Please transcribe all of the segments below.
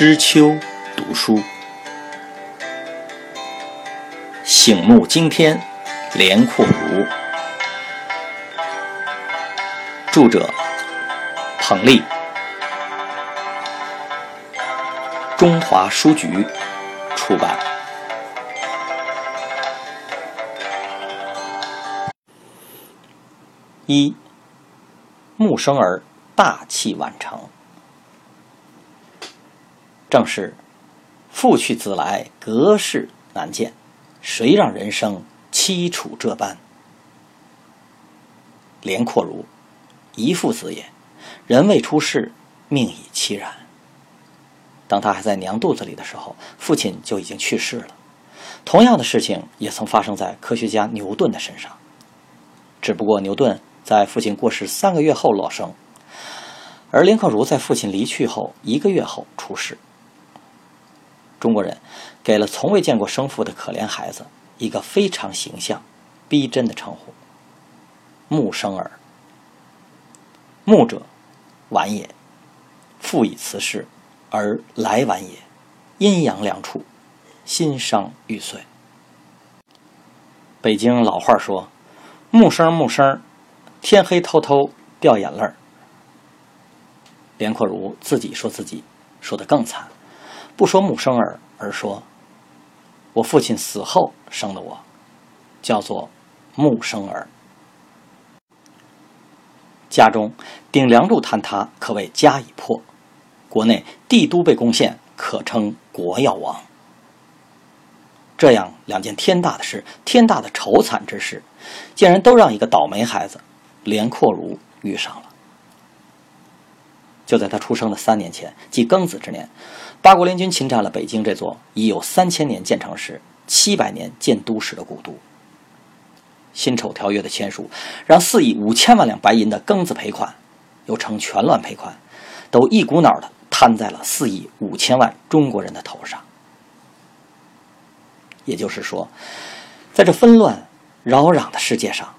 知秋读书，醒目惊天，连阔如。著者：彭丽，中华书局出版。一，木生儿大器晚成。正是父去子来，隔世难见，谁让人生凄楚这般？连阔如，一父子也，人未出世，命已凄然。当他还在娘肚子里的时候，父亲就已经去世了。同样的事情也曾发生在科学家牛顿的身上，只不过牛顿在父亲过世三个月后落生，而林克如在父亲离去后一个月后出世。中国人给了从未见过生父的可怜孩子一个非常形象、逼真的称呼——木生儿。木者，晚也。父以辞世，而来晚也。阴阳两处，心伤欲碎。北京老话说：“木生木生，天黑偷偷掉眼泪儿。”连阔如自己说自己说的更惨。不说木生儿，而说我父亲死后生的我，叫做木生儿。家中顶梁柱坍塌，可谓家已破；国内帝都被攻陷，可称国要亡。这样两件天大的事，天大的愁惨之事，竟然都让一个倒霉孩子连阔如遇上了。就在他出生的三年前，即庚子之年。八国联军侵占了北京这座已有三千年建成时、七百年建都时的古都。辛丑条约的签署，让四亿五千万两白银的庚子赔款，又称全乱赔款，都一股脑的摊在了四亿五千万中国人的头上。也就是说，在这纷乱扰攘的世界上，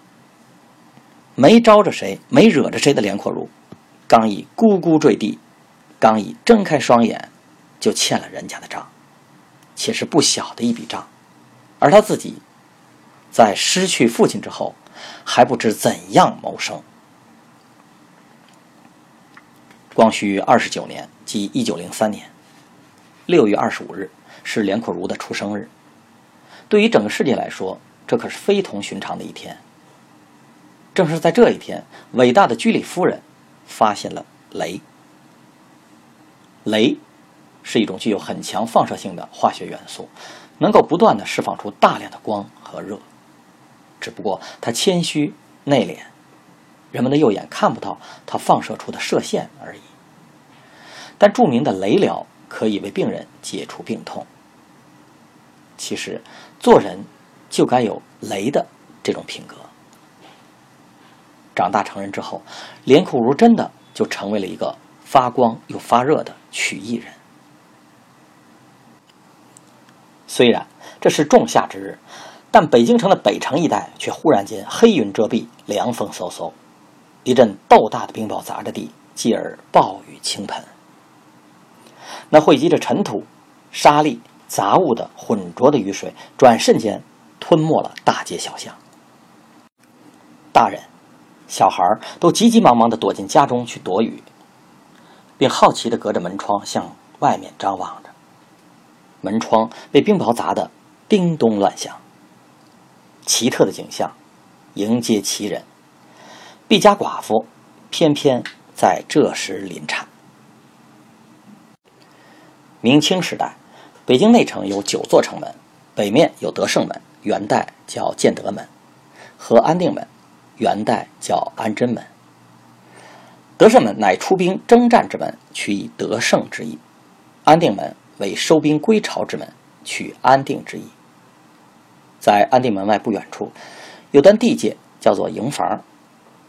没招着谁、没惹着谁的连阔如，刚一咕咕坠地，刚一睁开双眼。就欠了人家的账，且是不小的一笔账，而他自己在失去父亲之后，还不知怎样谋生。光绪二十九年，即一九零三年六月二十五日，是连阔如的出生日。对于整个世界来说，这可是非同寻常的一天。正是在这一天，伟大的居里夫人发现了镭。镭。是一种具有很强放射性的化学元素，能够不断的释放出大量的光和热。只不过它谦虚内敛，人们的右眼看不到它放射出的射线而已。但著名的雷疗可以为病人解除病痛。其实做人就该有雷的这种品格。长大成人之后，连阔如真的就成为了一个发光又发热的曲艺人。虽然这是仲夏之日，但北京城的北城一带却忽然间黑云遮蔽，凉风嗖嗖，一阵豆大的冰雹砸着地，继而暴雨倾盆。那汇集着尘土、沙砾、杂物的浑浊的雨水，转瞬间吞没了大街小巷。大人、小孩都急急忙忙地躲进家中去躲雨，并好奇地隔着门窗向外面张望着。门窗被冰雹砸得叮咚乱响，奇特的景象迎接奇人。毕家寡妇偏偏在这时临产。明清时代，北京内城有九座城门，北面有德胜门，元代叫建德门；和安定门，元代叫安贞门。德胜门乃出兵征战之门，取以得胜之意；安定门。为收兵归朝之门，取安定之意。在安定门外不远处，有段地界叫做营房，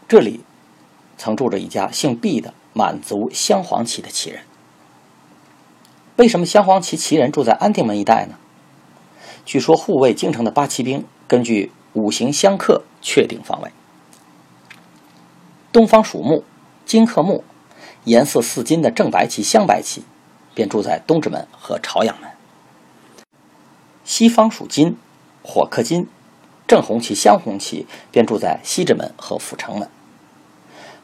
这里曾住着一家姓毕的满族镶黄旗的旗人。为什么镶黄旗旗人住在安定门一带呢？据说护卫京城的八旗兵根据五行相克确定方位。东方属木，金克木，颜色似金的正白旗镶白旗。便住在东直门和朝阳门。西方属金，火克金，正红旗、镶红旗便住在西直门和阜成门。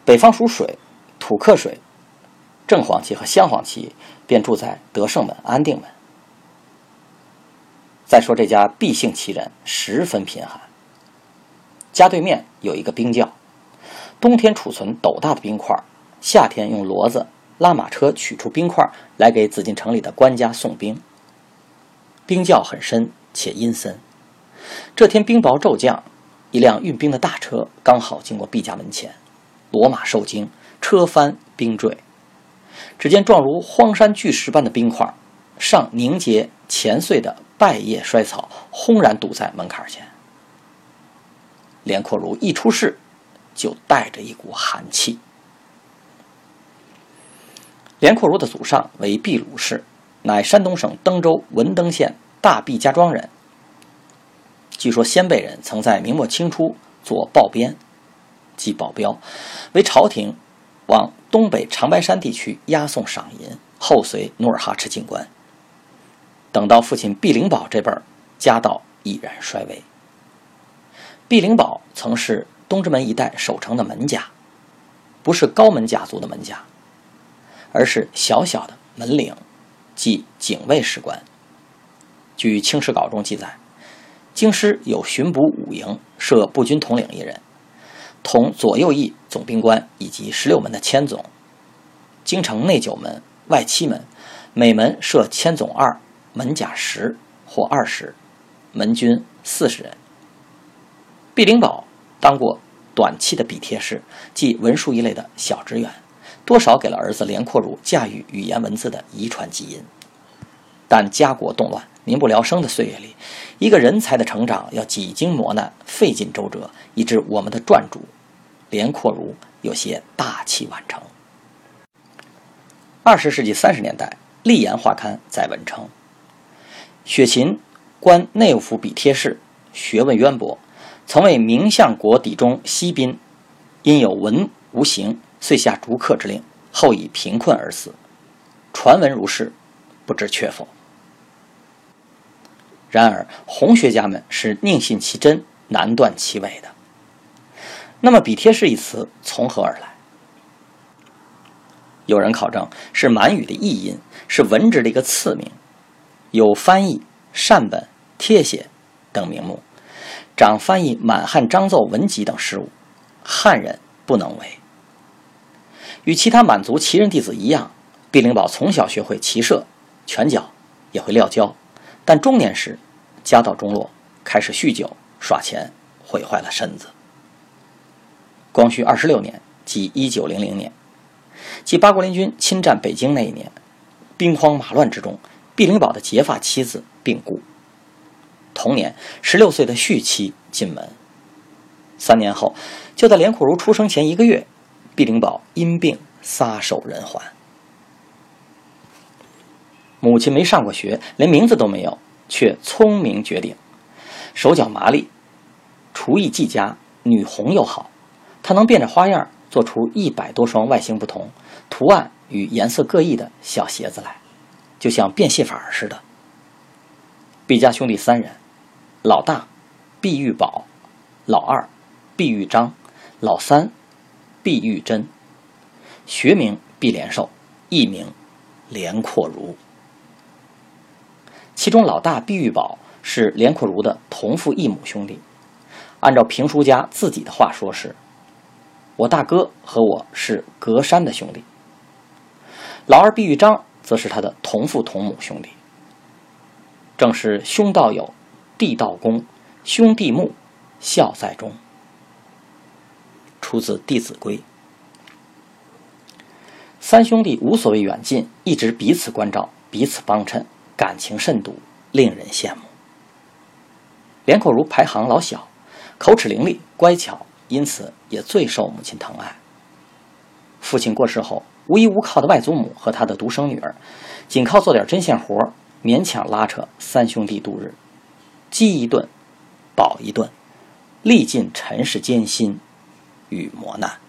北方属水，土克水，正黄旗和镶黄旗便住在德胜门、安定门。再说这家毕姓旗人十分贫寒，家对面有一个冰窖，冬天储存斗大的冰块，夏天用骡子拉马车取出冰块来给紫禁城里的官家送冰。冰窖很深且阴森，这天冰雹骤降，一辆运冰的大车刚好经过毕家门前，骡马受惊，车翻冰坠，只见状如荒山巨石般的冰块，上凝结前岁的。败叶衰草轰然堵在门槛前，连阔如一出世，就带着一股寒气。连阔如的祖上为毕鲁氏，乃山东省登州文登县大毕家庄人。据说先辈人曾在明末清初做报边，即保镖，为朝廷往东北长白山地区押送赏银，后随努尔哈赤进关。等到父亲毕灵宝这辈儿，家道已然衰微。毕灵宝曾是东直门一带守城的门家，不是高门家族的门家，而是小小的门领，即警卫士官。据《清史稿》中记载，京师有巡捕五营，设步军统领一人，同左右翼总兵官以及十六门的千总。京城内九门、外七门，每门设千总二。门甲十或二十，门军四十人。毕灵宝当过短期的笔帖式，即文书一类的小职员，多少给了儿子连阔如驾驭语言文字的遗传基因。但家国动乱、民不聊生的岁月里，一个人才的成长要几经磨难、费尽周折，以致我们的撰主连阔如有些大器晚成。二十世纪三十年代，《立言》画刊在文称。雪芹官内务府笔帖式，学问渊博，曾为明相国邸中西宾，因有文无形，遂下逐客之令，后以贫困而死。传闻如是，不知确否。然而红学家们是宁信其真，难断其伪的。那么“笔帖式”一词从何而来？有人考证是满语的译音，是文职的一个次名。有翻译、善本、贴写等名目，长翻译满汉章奏文集等事务，汉人不能为。与其他满族旗人弟子一样，毕灵宝从小学会骑射、拳脚，也会撂跤，但中年时家道中落，开始酗酒、耍钱，毁坏了身子。光绪二十六年，即一九零零年，即八国联军侵占北京那一年，兵荒马乱之中。毕灵宝的结发妻子病故，同年十六岁的续妻进门。三年后，就在连苦如出生前一个月，毕灵宝因病撒手人寰。母亲没上过学，连名字都没有，却聪明绝顶，手脚麻利，厨艺技佳，女红又好。她能变着花样做出一百多双外形不同、图案与颜色各异的小鞋子来。就像变戏法似的。毕家兄弟三人，老大毕玉宝，老二毕玉章，老三碧玉珍，学名碧莲寿，艺名连阔如。其中老大碧玉宝是连阔如的同父异母兄弟，按照评书家自己的话说是：“我大哥和我是隔山的兄弟。”老二碧玉章。则是他的同父同母兄弟，正是兄道友，弟道恭，兄弟睦，孝在中。出自《弟子规》。三兄弟无所谓远近，一直彼此关照，彼此帮衬，感情甚笃，令人羡慕。连口如排行老小，口齿伶俐，乖巧，因此也最受母亲疼爱。父亲过世后。无依无靠的外祖母和他的独生女儿，仅靠做点针线活勉强拉扯三兄弟度日，饥一顿，饱一顿，历尽尘世艰辛与磨难。